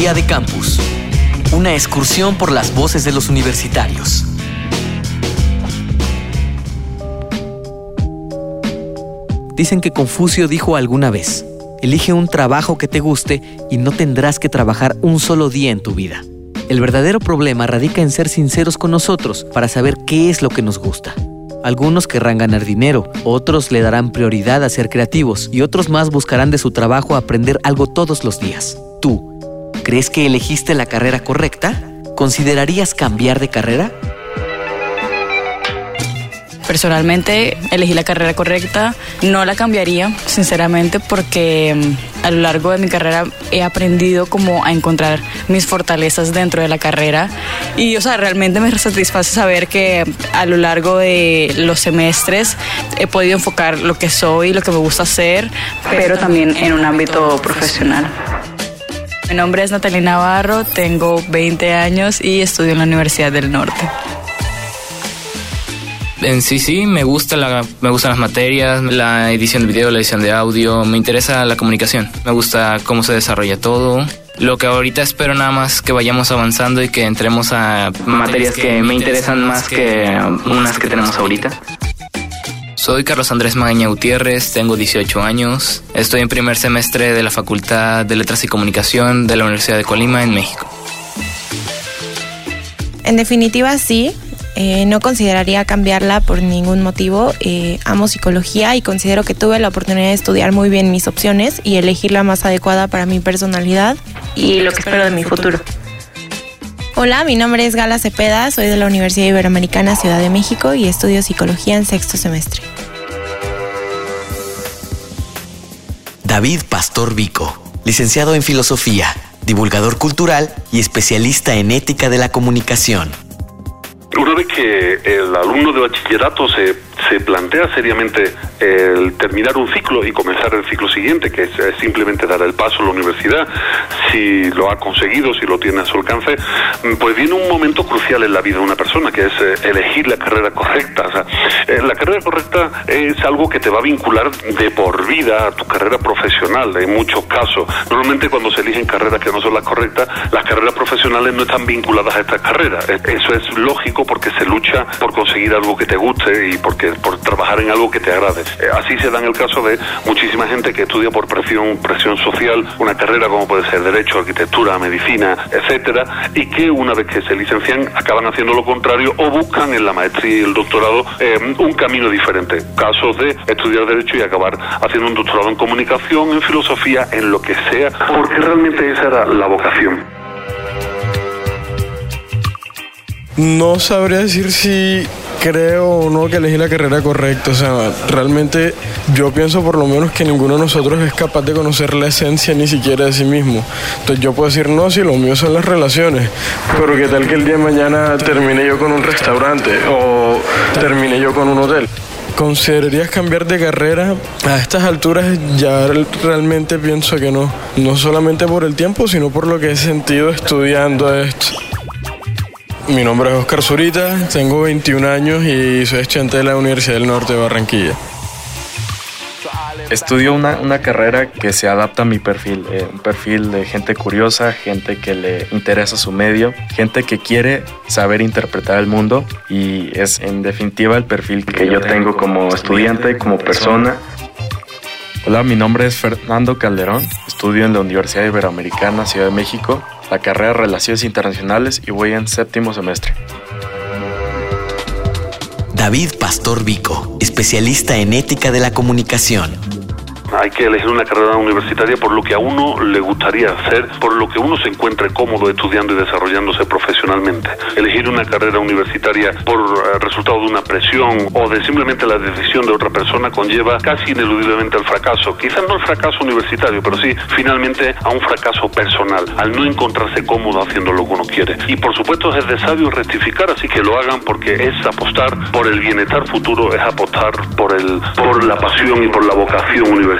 Día de Campus. Una excursión por las voces de los universitarios. Dicen que Confucio dijo alguna vez, elige un trabajo que te guste y no tendrás que trabajar un solo día en tu vida. El verdadero problema radica en ser sinceros con nosotros para saber qué es lo que nos gusta. Algunos querrán ganar dinero, otros le darán prioridad a ser creativos y otros más buscarán de su trabajo aprender algo todos los días. ¿Tú crees que elegiste la carrera correcta? ¿Considerarías cambiar de carrera? Personalmente elegí la carrera correcta, no la cambiaría, sinceramente, porque mm, a lo largo de mi carrera he aprendido como a encontrar mis fortalezas dentro de la carrera y, o sea, realmente me satisface saber que a lo largo de los semestres he podido enfocar lo que soy, lo que me gusta hacer, pero también en un ámbito profesional. Mi nombre es Natalia Navarro, tengo 20 años y estudio en la Universidad del Norte en sí sí me gusta la, gustan las materias, la edición de video, la edición de audio, me interesa la comunicación, me gusta cómo se desarrolla todo. Lo que ahorita espero nada más que vayamos avanzando y que entremos a materias que me interesan más que unas que tenemos ahorita. Soy Carlos Andrés Magaña Gutiérrez, tengo 18 años, estoy en primer semestre de la Facultad de Letras y Comunicación de la Universidad de Colima en México. En definitiva, sí, eh, no consideraría cambiarla por ningún motivo. Eh, amo psicología y considero que tuve la oportunidad de estudiar muy bien mis opciones y elegir la más adecuada para mi personalidad y lo que espero de mi futuro. Hola, mi nombre es Gala Cepeda, soy de la Universidad Iberoamericana Ciudad de México y estudio psicología en sexto semestre. David Pastor Vico, licenciado en filosofía, divulgador cultural y especialista en ética de la comunicación. Vez que el alumno de bachillerato se, se plantea seriamente el terminar un ciclo y comenzar el ciclo siguiente, que es, simplemente dar el paso a la universidad, si lo ha conseguido, si lo tiene a su alcance, pues viene un momento crucial en la vida de una persona, que es eh, elegir la carrera correcta. O sea, eh, la carrera correcta es algo que te va a vincular de por vida a tu carrera profesional, en muchos casos. Normalmente cuando se eligen carreras que no son las correctas, las carreras profesionales no están vinculadas a esta carrera. E, eso es lógico porque se lucha por conseguir algo que te guste y porque por trabajar en algo que te agrade. Eh, así se da en el caso de muchísima gente que estudia por presión, presión social una carrera como puede ser Derecho, Arquitectura, Medicina, etcétera, y que una vez que se licencian acaban haciendo lo contrario o buscan en la maestría y el doctorado eh, un camino diferente. Casos de estudiar Derecho y acabar haciendo un doctorado en comunicación, en filosofía, en lo que sea, porque realmente esa era la vocación. No sabría decir si creo o no que elegí la carrera correcta. O sea, realmente yo pienso por lo menos que ninguno de nosotros es capaz de conocer la esencia ni siquiera de sí mismo. Entonces yo puedo decir, no, si lo mío son las relaciones, pero qué tal que el día de mañana termine yo con un restaurante o termine yo con un hotel. ¿Considerarías cambiar de carrera? A estas alturas ya realmente pienso que no. No solamente por el tiempo, sino por lo que he sentido estudiando esto. Mi nombre es Oscar Zurita, tengo 21 años y soy estudiante de la Universidad del Norte de Barranquilla. Estudio una, una carrera que se adapta a mi perfil, eh, un perfil de gente curiosa, gente que le interesa su medio, gente que quiere saber interpretar el mundo y es en definitiva el perfil que yo tengo como estudiante, como persona. Hola, mi nombre es Fernando Calderón, estudio en la Universidad Iberoamericana Ciudad de México la carrera de Relaciones Internacionales y voy en séptimo semestre. David Pastor Vico, especialista en ética de la comunicación hay que elegir una carrera universitaria por lo que a uno le gustaría hacer, por lo que uno se encuentre cómodo estudiando y desarrollándose profesionalmente. Elegir una carrera universitaria por eh, resultado de una presión o de simplemente la decisión de otra persona conlleva casi ineludiblemente al fracaso. Quizás no el fracaso universitario, pero sí finalmente a un fracaso personal, al no encontrarse cómodo haciendo lo que uno quiere. Y por supuesto es de sabio rectificar, así que lo hagan porque es apostar por el bienestar futuro, es apostar por, el, por la pasión y por la vocación universitaria.